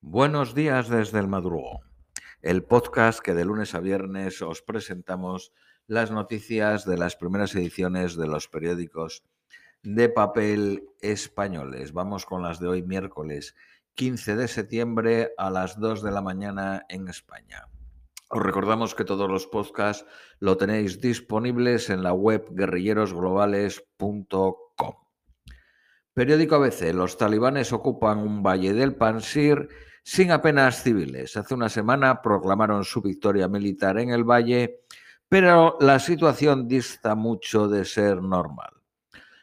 Buenos días desde el madrugo, el podcast que de lunes a viernes os presentamos las noticias de las primeras ediciones de los periódicos de papel españoles. Vamos con las de hoy miércoles 15 de septiembre a las 2 de la mañana en España. Os recordamos que todos los podcasts lo tenéis disponibles en la web guerrillerosglobales.com. Periódico ABC. Los talibanes ocupan un valle del Pansir sin apenas civiles. Hace una semana proclamaron su victoria militar en el valle, pero la situación dista mucho de ser normal.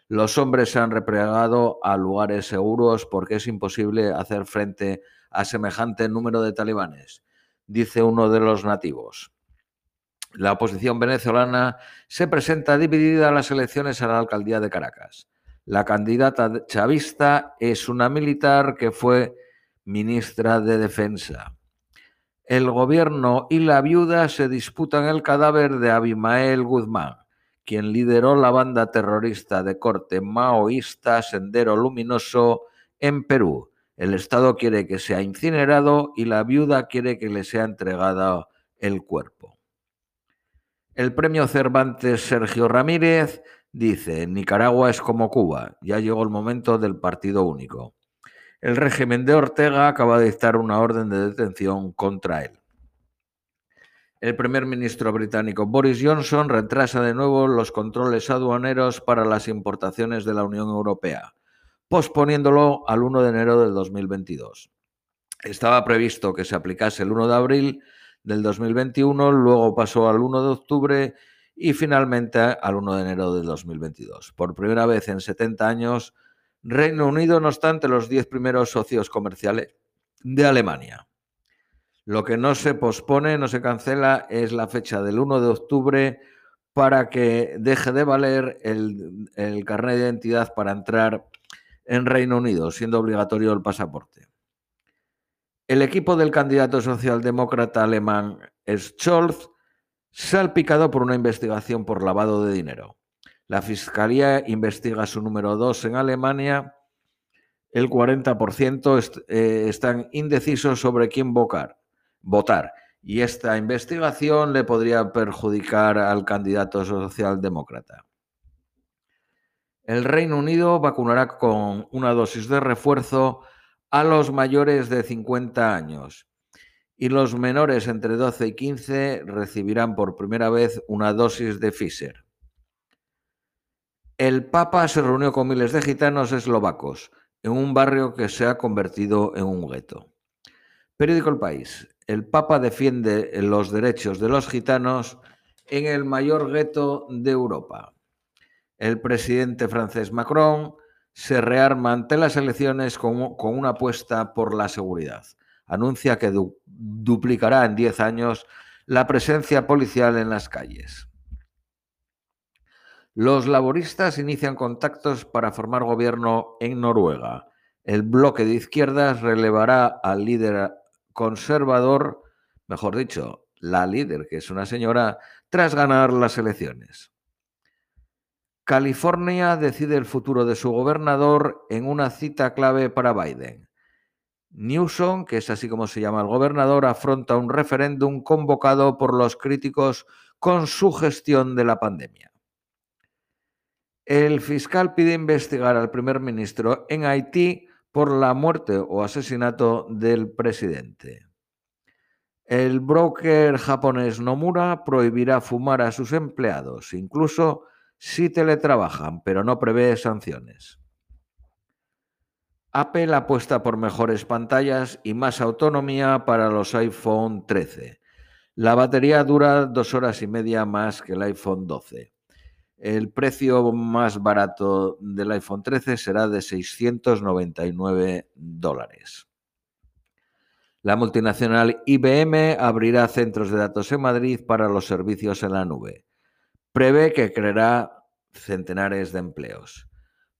Los hombres se han replegado a lugares seguros porque es imposible hacer frente a semejante número de talibanes, dice uno de los nativos. La oposición venezolana se presenta dividida a las elecciones a la alcaldía de Caracas. La candidata chavista es una militar que fue ministra de Defensa. El gobierno y la viuda se disputan el cadáver de Abimael Guzmán, quien lideró la banda terrorista de corte maoísta Sendero Luminoso en Perú. El Estado quiere que sea incinerado y la viuda quiere que le sea entregado el cuerpo. El premio Cervantes Sergio Ramírez dice, Nicaragua es como Cuba, ya llegó el momento del partido único. El régimen de Ortega acaba de dictar una orden de detención contra él. El primer ministro británico Boris Johnson retrasa de nuevo los controles aduaneros para las importaciones de la Unión Europea, posponiéndolo al 1 de enero del 2022. Estaba previsto que se aplicase el 1 de abril del 2021, luego pasó al 1 de octubre y finalmente al 1 de enero del 2022. Por primera vez en 70 años, Reino Unido, no obstante, los diez primeros socios comerciales de Alemania. Lo que no se pospone, no se cancela, es la fecha del 1 de octubre para que deje de valer el, el carnet de identidad para entrar en Reino Unido, siendo obligatorio el pasaporte. El equipo del candidato socialdemócrata alemán Scholz salpicado por una investigación por lavado de dinero. La Fiscalía investiga su número 2 en Alemania. El 40% eh, están indecisos sobre quién votar, votar. Y esta investigación le podría perjudicar al candidato socialdemócrata. El Reino Unido vacunará con una dosis de refuerzo a los mayores de 50 años y los menores entre 12 y 15 recibirán por primera vez una dosis de Pfizer. El Papa se reunió con miles de gitanos eslovacos en un barrio que se ha convertido en un gueto. Periódico El País. El Papa defiende los derechos de los gitanos en el mayor gueto de Europa. El presidente francés Macron se rearma ante las elecciones con, una apuesta por la seguridad. Anuncia que duplicará en 10 años la presencia policial en las calles. Los laboristas inician contactos para formar gobierno en Noruega. El bloque de izquierdas relevará al líder conservador, mejor dicho, la líder, que es una señora, tras ganar las elecciones. California decide el futuro de su gobernador en una cita clave para Biden. Newsom, que es así como se llama el gobernador, afronta un referéndum convocado por los críticos con su gestión de la pandemia. El fiscal pide investigar al primer ministro en Haití por la muerte o asesinato del presidente. El broker japonés Nomura prohibirá fumar a sus empleados, incluso si teletrabajan, pero no prevé sanciones. Apple apuesta por mejores pantallas y más autonomía para los iPhone 13. La batería dura dos horas y media más que el iPhone 12. El precio más barato del iPhone 13 será de 699 dólares. La multinacional IBM abrirá centros de datos en Madrid para los servicios en la nube. Prevé que creará centenares de empleos.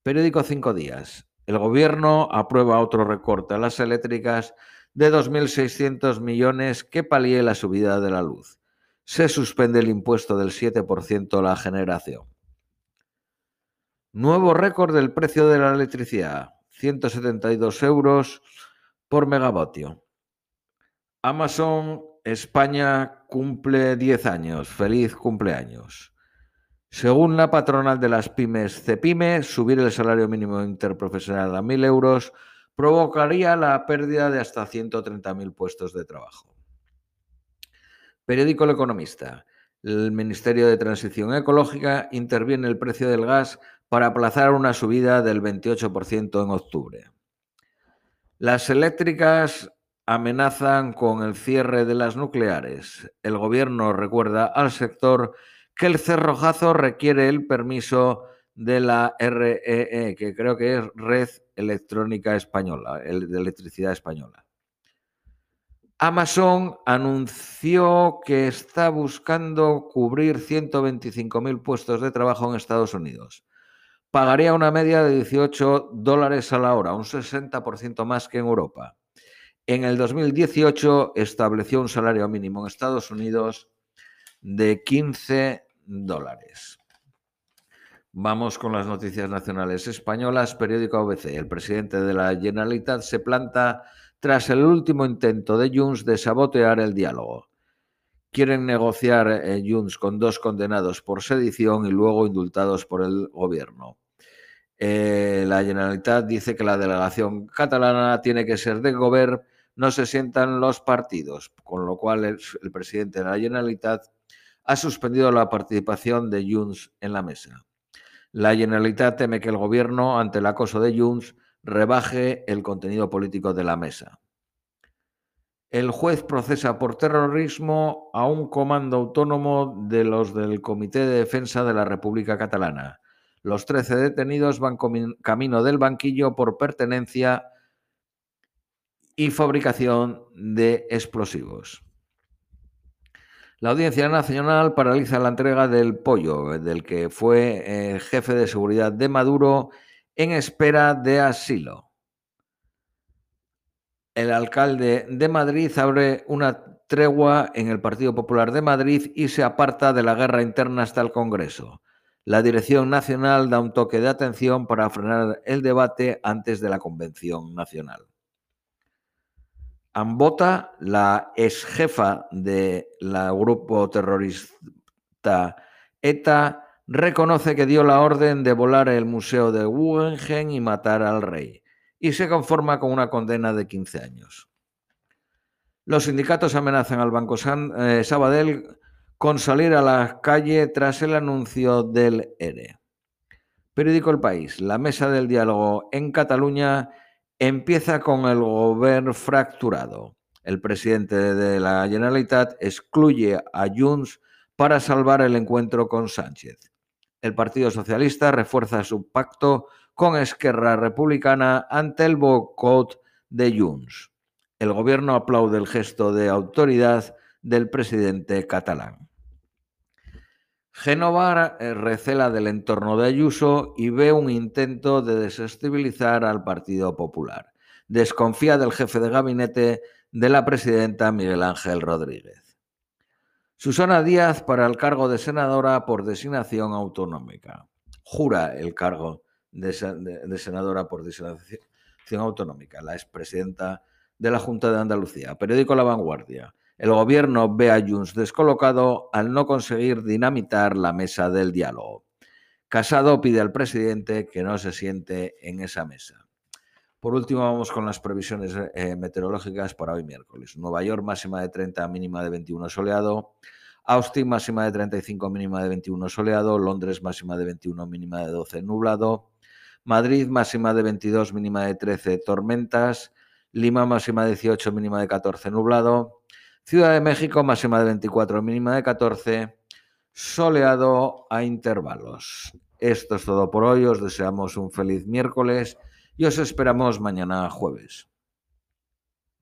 Periódico Cinco Días. El gobierno aprueba otro recorte a las eléctricas de 2.600 millones que palíe la subida de la luz se suspende el impuesto del 7% a la generación. Nuevo récord del precio de la electricidad, 172 euros por megavatio. Amazon España cumple 10 años. Feliz cumpleaños. Según la patronal de las pymes CEPIME, subir el salario mínimo interprofesional a 1.000 euros provocaría la pérdida de hasta 130.000 puestos de trabajo. Periódico El Economista. El Ministerio de Transición Ecológica interviene el precio del gas para aplazar una subida del 28% en octubre. Las eléctricas amenazan con el cierre de las nucleares. El gobierno recuerda al sector que el cerrojazo requiere el permiso de la REE, e, que creo que es Red Electrónica Española, de Electricidad Española. Amazon anunció que está buscando cubrir 125.000 puestos de trabajo en Estados Unidos. Pagaría una media de 18 dólares a la hora, un 60% más que en Europa. En el 2018 estableció un salario mínimo en Estados Unidos de 15 dólares. Vamos con las noticias nacionales españolas. Periódico ABC. El presidente de la Generalitat se planta tras el último intento de Junts de sabotear el diálogo. Quieren negociar eh, Junts con dos condenados por sedición y luego indultados por el gobierno. Eh, la Generalitat dice que la delegación catalana tiene que ser de gobierno no se sientan los partidos, con lo cual el, presidente de la Generalitat ha suspendido la participación de Junts en la mesa. La Generalitat teme que el gobierno, ante el acoso de Junts, rebaje el contenido político de la mesa. El juez procesa por terrorismo a un comando autónomo de los del Comité de Defensa de la República Catalana. Los 13 detenidos van camino del banquillo por pertenencia y fabricación de explosivos. La Audiencia Nacional paraliza la entrega del pollo, del que fue el jefe de seguridad de Maduro, en espera de asilo. El alcalde de Madrid abre una tregua en el Partido Popular de Madrid y se aparta de la guerra interna hasta el Congreso. La Dirección Nacional da un toque de atención para frenar el debate antes de la Convención Nacional. Ambota, la ex jefa del grupo terrorista ETA, reconoce que dio la orden de volar el museo de Guggenheim y matar al rey, y se conforma con una condena de 15 años. Los sindicatos amenazan al Banco eh, Sabadell con salir a la calle tras el anuncio del ERE. Periódico El País. La mesa del diálogo en Cataluña Empieza con el gobierno fracturado. El presidente de la Generalitat excluye a Junts para salvar el encuentro con Sánchez. El Partido Socialista refuerza su pacto con Esquerra Republicana ante el boicot de Junts. El gobierno aplaude el gesto de autoridad del presidente catalán. Génova eh, recela del entorno de Ayuso y ve un intento de desestabilizar al Partido Popular. Desconfía del jefe de gabinete de la presidenta Miguel Ángel Rodríguez. Susana Díaz para el cargo de senadora por designación autonómica. Jura el cargo de, senadora por designación autonómica, la expresidenta de la Junta de Andalucía. Periódico La Vanguardia. El gobierno ve a Junts descolocado al no conseguir dinamitar la mesa del diálogo. Casado pide al presidente que no se siente en esa mesa. Por último, vamos con las previsiones eh, meteorológicas para hoy miércoles. Nueva York máxima de 30, mínima de 21 soleado. Austin máxima de 35, mínima de 21 soleado. Londres máxima de 21, mínima de 12 nublado. Madrid máxima de 22, mínima de 13 tormentas. Lima máxima de 18, mínima de 14 nublado. Ciudad de México, máxima de 24, mínima de 14, soleado a intervalos. Esto es todo por hoy, os deseamos un feliz miércoles y os esperamos mañana jueves.